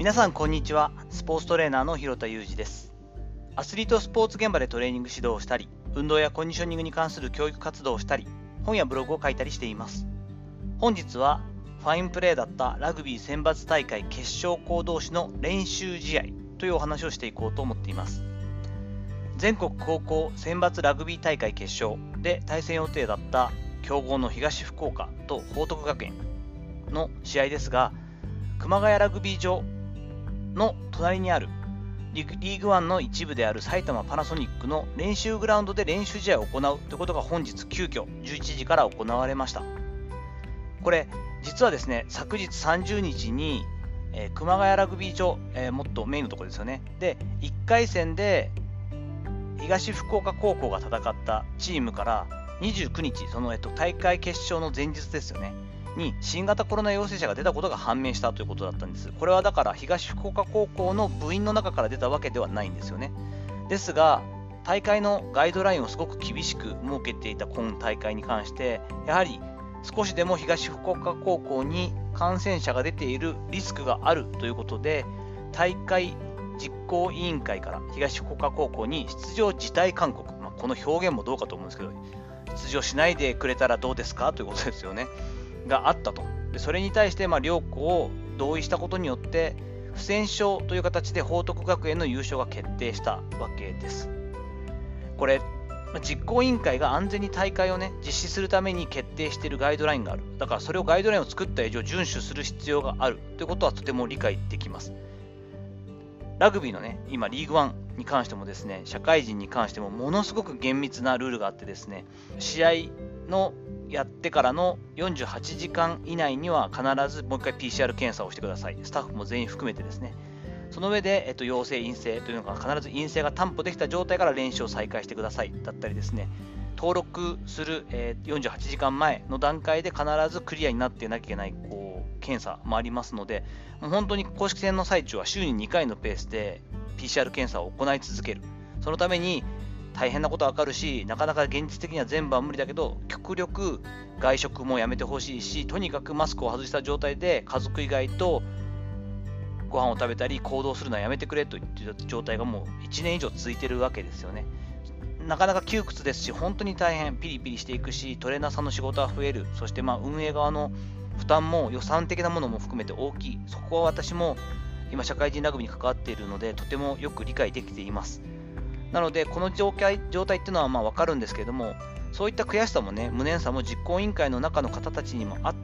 皆さんこんにちは。スポーツトレーナーの広田裕二です。アスリートスポーツ現場でトレーニング指導をしたり運動やコンディショニングに関する教育活動をしたり本やブログを書いたりしています。本日はファインプレーだったラグビー選抜大会決勝校同士の練習試合というお話をしていこうと思っています。全国高校選抜ラグビー大会決勝で対戦予定だった強豪の東福岡と報徳学園の試合ですが熊谷ラグビー場の隣にあるリーグワンの一部である埼玉パナソニックの練習グラウンドで練習試合を行うということが本日急遽11時から行われました。これ実はですね昨日30日に、えー、熊谷ラグビー場、えー、もっとメインのところですよね。で1回戦で東福岡高校が戦ったチームから29日その、えっと、大会決勝の前日ですよね。に新型コロナ陽性者が出たことが判明したということだったんです。これはだから東福岡高校の部員の中から出たわけではないんですよね。ですが、大会のガイドラインをすごく厳しく設けていた今大会に関して、やはり少しでも東福岡高校に感染者が出ているリスクがあるということで、大会実行委員会から東福岡高校に出場辞退勧告、まあ、この表現もどうかと思うんですけど、出場しないでくれたらどうですか？ということですよね。があったと。でそれに対して、まあ、両校同意したことによって、不戦勝という形で報徳学園の優勝が決定したわけです。これ、実行委員会が安全に大会をね、実施するために決定しているガイドラインがある。だからそれをガイドラインを作った以上、遵守する必要があるということはとても理解できます。ラグビーのね、今、リーグワンに関してもですね、社会人に関してもものすごく厳密なルールがあってですね、試合のやってからの48時間以内には必ずもう一回 PCR 検査をしてください。スタッフも全員含めてですね。その上で、えっと、陽性、陰性というのが必ず陰性が担保できた状態から練習を再開してくださいだったりですね、登録する、えー、48時間前の段階で必ずクリアになってなきゃいけないこう検査もありますので、もう本当に公式戦の最中は週に2回のペースで PCR 検査を行い続ける。そのために大変なことわかるし、なかなか現実的には全部は無理だけど、極力外食もやめてほしいし、とにかくマスクを外した状態で家族以外とご飯を食べたり行動するのはやめてくれといった状態がもう1年以上続いてるわけですよね。なかなか窮屈ですし、本当に大変、ピリピリしていくし、トレーナーさんの仕事は増える、そしてまあ運営側の負担も予算的なものも含めて大きい、そこは私も今、社会人ラグビーに関わっているので、とてもよく理解できています。なので、この状態状態っていうのはまあ分かるんですけれども、そういった悔しさもね、無念さも実行委員会の中の方たちにもあ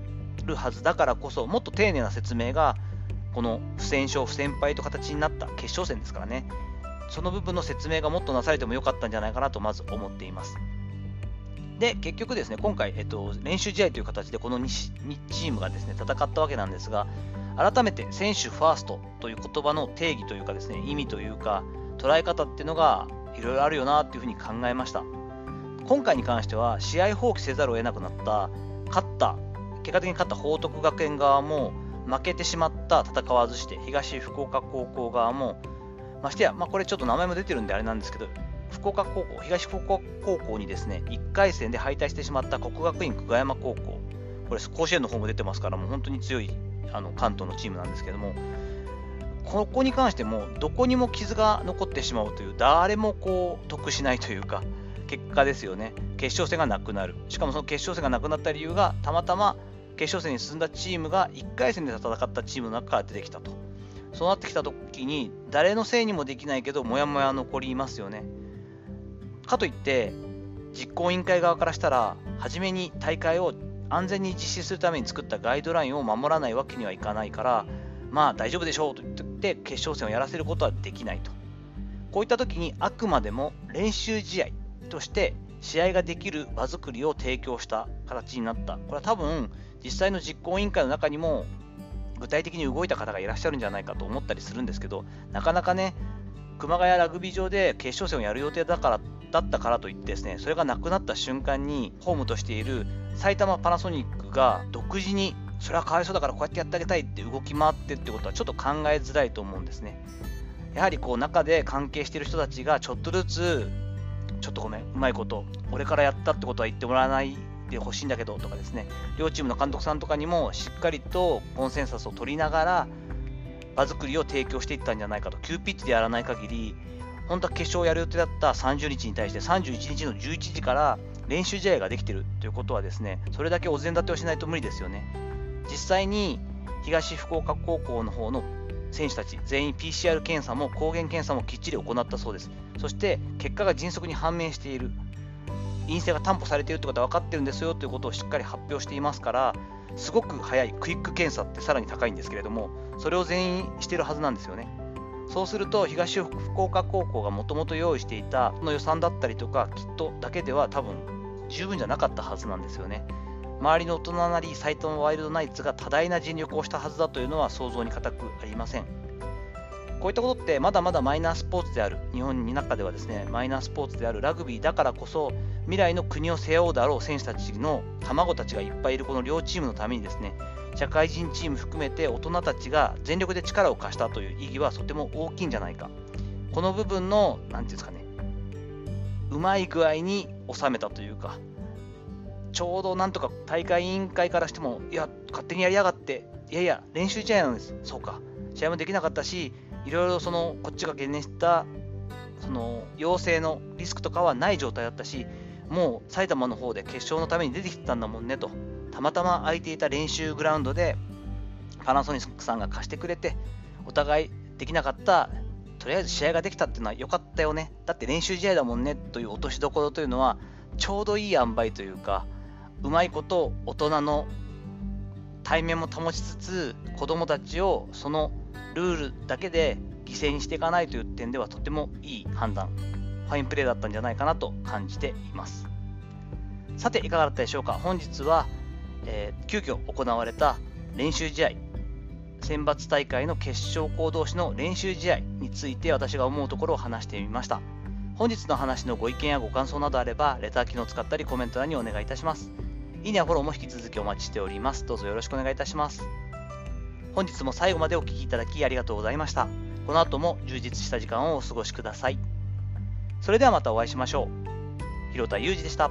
るはずだからこそ、もっと丁寧な説明が、この不戦勝、不戦敗と形になった決勝戦ですからね、その部分の説明がもっとなされてもよかったんじゃないかなとまず思っています。で、結局ですね、今回、えっと、練習試合という形でこの 2, 2チームがですね、戦ったわけなんですが、改めて選手ファーストという言葉の定義というかですね、意味というか、捉え方っていうのがいろいろあるよなっていうふうに考えました。今回に関しては試合放棄せざるを得なくなった勝った結果的に勝った報徳学園側も負けてしまった戦わずして東福岡高校側もましてや、まあ、これちょっと名前も出てるんであれなんですけど福岡高校東福岡高校にですね1回戦で敗退してしまった国学院久我山高校これ甲子園の方も出てますからもう本当に強いあの関東のチームなんですけどもここに関してもどこにも傷が残ってしまうという誰もこう得しないというか結果ですよね。決勝戦がなくなる。しかもその決勝戦がなくなった理由がたまたま決勝戦に進んだチームが1回戦で戦ったチームの中から出てきたと。そうなってきた時に誰のせいにもできないけどモヤモヤ残りますよね。かといって実行委員会側からしたら初めに大会を安全に実施するために作ったガイドラインを守らないわけにはいかないからまあ大丈夫でしょうと言って決勝戦をやらせることはできないと。こういった時にあくまでも練習試合として試合ができる場作りを提供した形になった。これは多分実際の実行委員会の中にも具体的に動いた方がいらっしゃるんじゃないかと思ったりするんですけど、なかなかね、熊谷ラグビー場で決勝戦をやる予定だからだったからといってですね、それがなくなった瞬間にホームとしている埼玉パナソニックが独自にそれはかわいそうだからこうやってやってあげたいって動き回ってってことはちょっと考えづらいと思うんですね。やはりこう中で関係してる人たちがちょっとずつ、ちょっとごめん、うまいこと、俺からやったってことは言ってもらわないでほしいんだけどとかですね、両チームの監督さんとかにもしっかりとコンセンサスを取りながら、場作りを提供していったんじゃないかと、急ピッチでやらない限り、本当は決勝をやる予定だった30日に対して31日の11時から練習試合ができているということはですね、それだけお膳立てをしないと無理ですよね。実際に東福岡高校の方の選手たち全員 PCR 検査も抗原検査もきっちり行ったそうです。そして結果が迅速に判明している。陰性が担保されているってことは分かってるんですよということをしっかり発表していますから、すごく早いクイック検査ってさらに高いんですけれども、それを全員してるはずなんですよね。そうすると、東福岡高校がもともと用意していたの予算だったりとか、キットだけでは多分十分じゃなかったはずなんですよね。周りの大人なり、サイトのワイルドナイツが多大な尽力をしたはずだというのは想像に難くありません。こういったことってまだまだマイナースポーツである、日本の中ではですね、マイナースポーツであるラグビーだからこそ、未来の国を背負うだろう選手たちの卵たちがいっぱいいるこの両チームのためにですね、社会人チーム含めて大人たちが全力で力を貸したという意義はとても大きいんじゃないか。この部分の、何ていうんですかね、うまい具合に収めたというか、ちょうどなんとか大会委員会からしても、いや、勝手にやりやがって、いやいや、練習試合なんです。そうか。試合もできなかったし、いろいろその、こっちが懸念した、その、陽性のリスクとかはない状態だったし、もう埼玉の方で決勝のために出てきてたんだもんねと。たまたま空いていた練習グラウンドでパナソニックさんが貸してくれてお互いできなかったとりあえず試合ができたっていうのは良かったよねだって練習試合だもんねという落としどころというのはちょうどいい塩梅というかうまいこと大人の対面も保ちつつ子供たちをそのルールだけで犠牲にしていかないという点ではとてもいい判断ファインプレーだったんじゃないかなと感じていますさていかがだったでしょうか？本日はえー、急遽行われた練習試合、選抜大会の決勝校同士の練習試合について私が思うところを話してみました。本日の話のご意見やご感想などあれば、レター機能を使ったりコメント欄にお願いいたします。いいねやフォローも引き続きお待ちしております。どうぞよろしくお願いいたします。本日も最後までお聴きいただきありがとうございました。この後も充実した時間をお過ごしください。それではまたお会いしましょう。広田裕二でした。